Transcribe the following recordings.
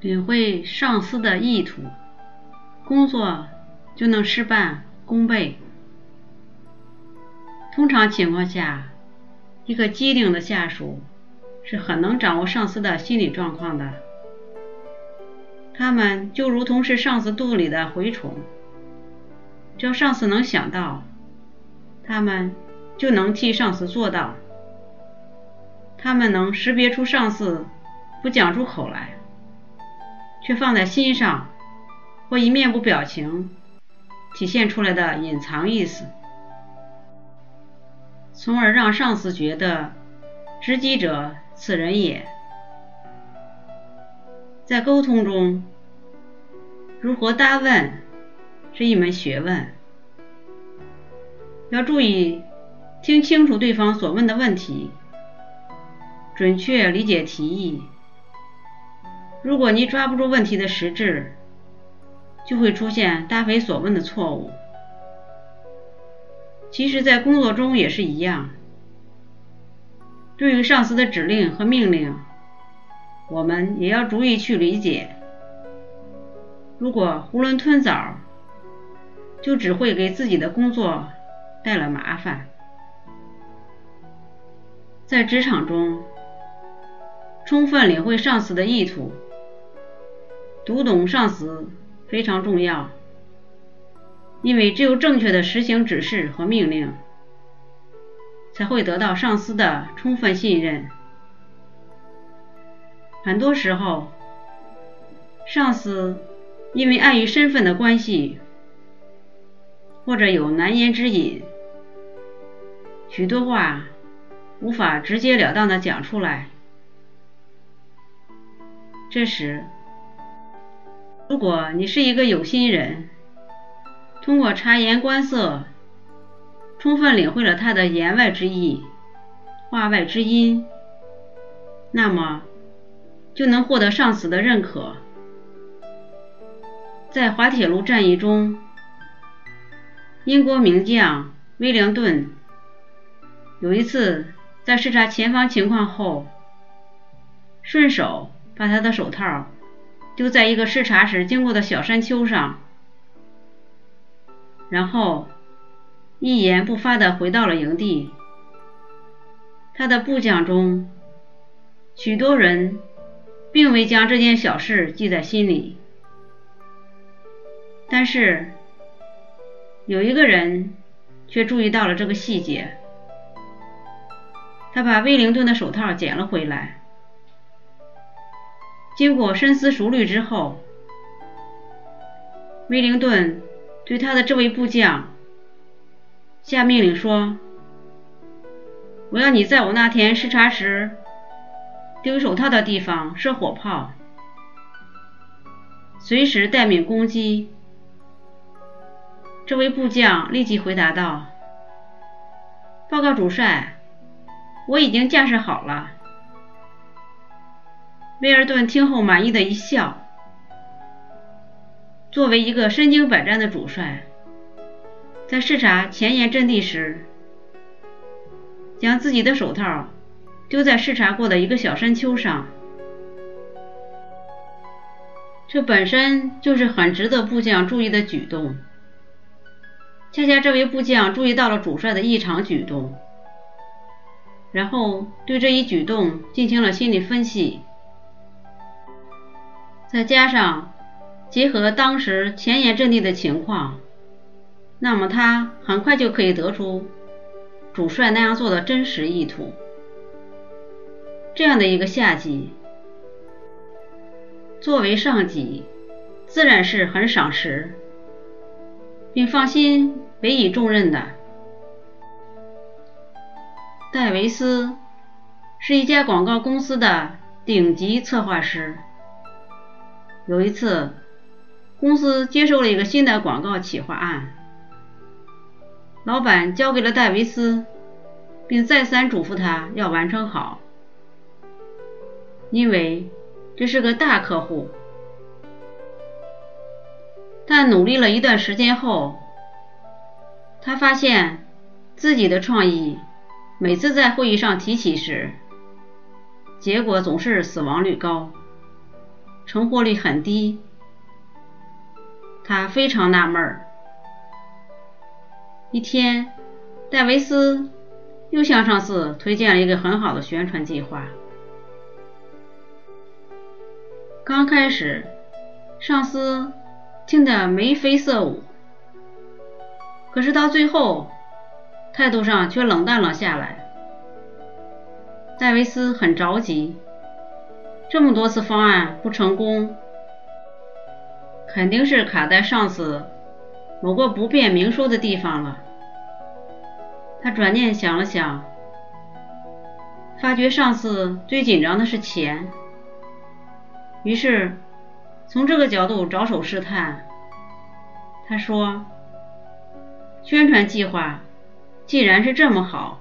领会上司的意图，工作就能事半功倍。通常情况下，一个机灵的下属是很能掌握上司的心理状况的。他们就如同是上司肚里的蛔虫，只要上司能想到，他们就能替上司做到。他们能识别出上司不讲出口来，却放在心上或以面部表情体现出来的隐藏意思，从而让上司觉得知己者此人也。在沟通中，如何答问是一门学问，要注意听清楚对方所问的问题。准确理解题意。如果你抓不住问题的实质，就会出现答非所问的错误。其实，在工作中也是一样。对于上司的指令和命令，我们也要逐一去理解。如果囫囵吞枣，就只会给自己的工作带来麻烦。在职场中。充分领会上司的意图，读懂上司非常重要，因为只有正确的实行指示和命令，才会得到上司的充分信任。很多时候，上司因为碍于身份的关系，或者有难言之隐，许多话无法直截了当的讲出来。这时，如果你是一个有心人，通过察言观色，充分领会了他的言外之意、话外之音，那么就能获得上司的认可。在滑铁卢战役中，英国名将威灵顿有一次在视察前方情况后，顺手。把他的手套丢在一个视察时经过的小山丘上，然后一言不发地回到了营地。他的部将中，许多人并未将这件小事记在心里，但是有一个人却注意到了这个细节。他把威灵顿的手套捡了回来。经过深思熟虑之后，威灵顿对他的这位部将下命令说：“我要你在我那天视察时丢手套的地方设火炮，随时待命攻击。”这位部将立即回答道：“报告主帅，我已经架设好了。”威尔顿听后满意的一笑。作为一个身经百战的主帅，在视察前沿阵地时，将自己的手套丢在视察过的一个小山丘上，这本身就是很值得部将注意的举动。恰恰这位部将注意到了主帅的异常举动，然后对这一举动进行了心理分析。再加上结合当时前沿阵地的情况，那么他很快就可以得出主帅那样做的真实意图。这样的一个下级，作为上级，自然是很赏识，并放心委以重任的。戴维斯是一家广告公司的顶级策划师。有一次，公司接受了一个新的广告企划案，老板交给了戴维斯，并再三嘱咐他要完成好，因为这是个大客户。但努力了一段时间后，他发现自己的创意每次在会议上提起时，结果总是死亡率高。成活率很低。他非常纳闷。一天，戴维斯又向上司推荐了一个很好的宣传计划。刚开始，上司听得眉飞色舞，可是到最后，态度上却冷淡了下来。戴维斯很着急，这么多次方案不成功。肯定是卡在上司某个不便明说的地方了。他转念想了想，发觉上司最紧张的是钱，于是从这个角度着手试探。他说：“宣传计划既然是这么好，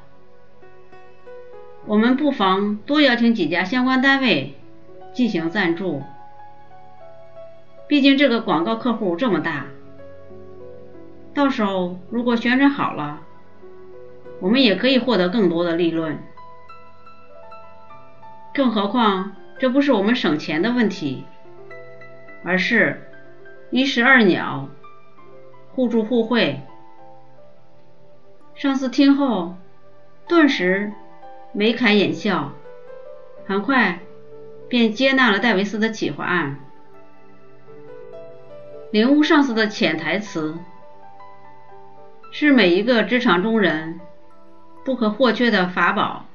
我们不妨多邀请几家相关单位进行赞助。”毕竟这个广告客户这么大，到时候如果宣传好了，我们也可以获得更多的利润。更何况这不是我们省钱的问题，而是一石二鸟，互助互惠。上司听后顿时眉开眼笑，很快便接纳了戴维斯的企划案。领悟上司的潜台词，是每一个职场中人不可或缺的法宝。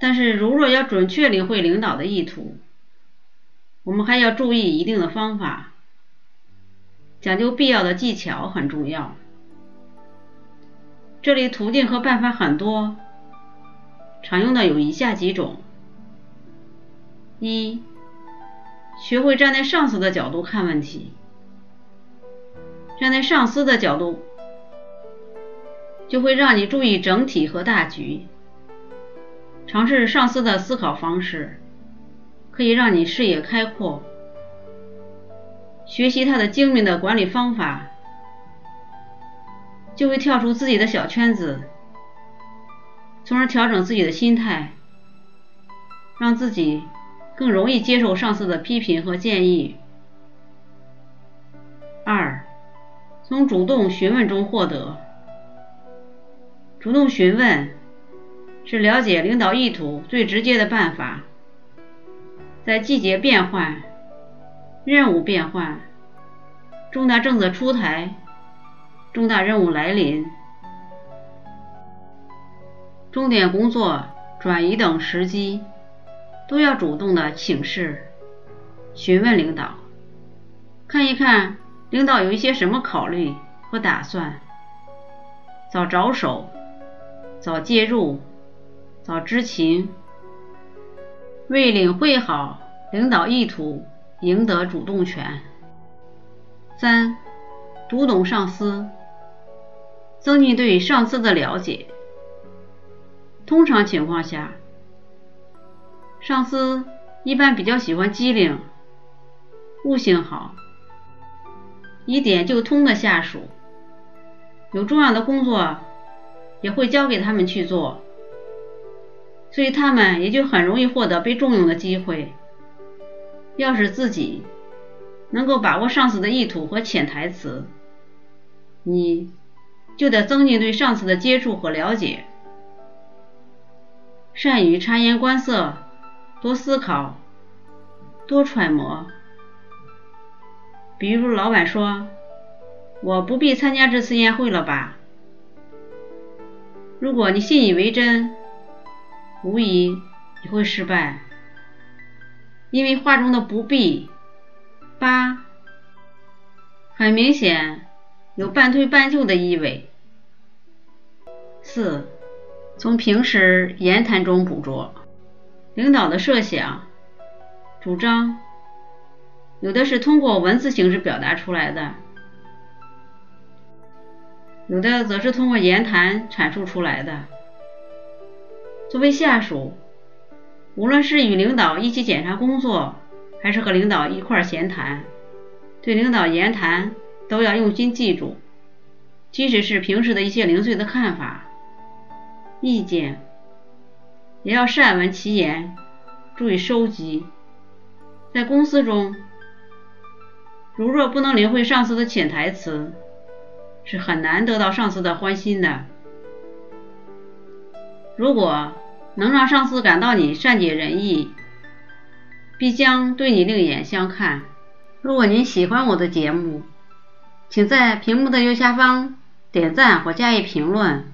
但是，如若要准确领会领导的意图，我们还要注意一定的方法，讲究必要的技巧很重要。这里途径和办法很多，常用的有以下几种：一。学会站在上司的角度看问题，站在上司的角度，就会让你注意整体和大局。尝试上司的思考方式，可以让你视野开阔。学习他的精明的管理方法，就会跳出自己的小圈子，从而调整自己的心态，让自己。更容易接受上司的批评和建议。二，从主动询问中获得。主动询问是了解领导意图最直接的办法。在季节变换、任务变换、重大政策出台、重大任务来临、重点工作转移等时机。都要主动的请示、询问领导，看一看领导有一些什么考虑和打算，早着手，早介入，早知情，为领会好领导意图赢得主动权。三、读懂上司，增进对上司的了解。通常情况下。上司一般比较喜欢机灵、悟性好、一点就通的下属，有重要的工作也会交给他们去做，所以他们也就很容易获得被重用的机会。要是自己能够把握上司的意图和潜台词，你就得增进对上司的接触和了解，善于察言观色。多思考，多揣摩。比如老板说：“我不必参加这次宴会了吧？”如果你信以为真，无疑你会失败，因为话中的“不必”“八”很明显有半推半就的意味。四，从平时言谈中捕捉。领导的设想、主张，有的是通过文字形式表达出来的，有的则是通过言谈阐述出来的。作为下属，无论是与领导一起检查工作，还是和领导一块闲谈，对领导言谈都要用心记住，即使是平时的一些零碎的看法、意见。也要善闻其言，注意收集，在公司中，如若不能领会上司的潜台词，是很难得到上司的欢心的。如果能让上司感到你善解人意，必将对你另眼相看。如果您喜欢我的节目，请在屏幕的右下方点赞或加以评论，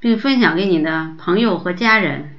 并分享给你的朋友和家人。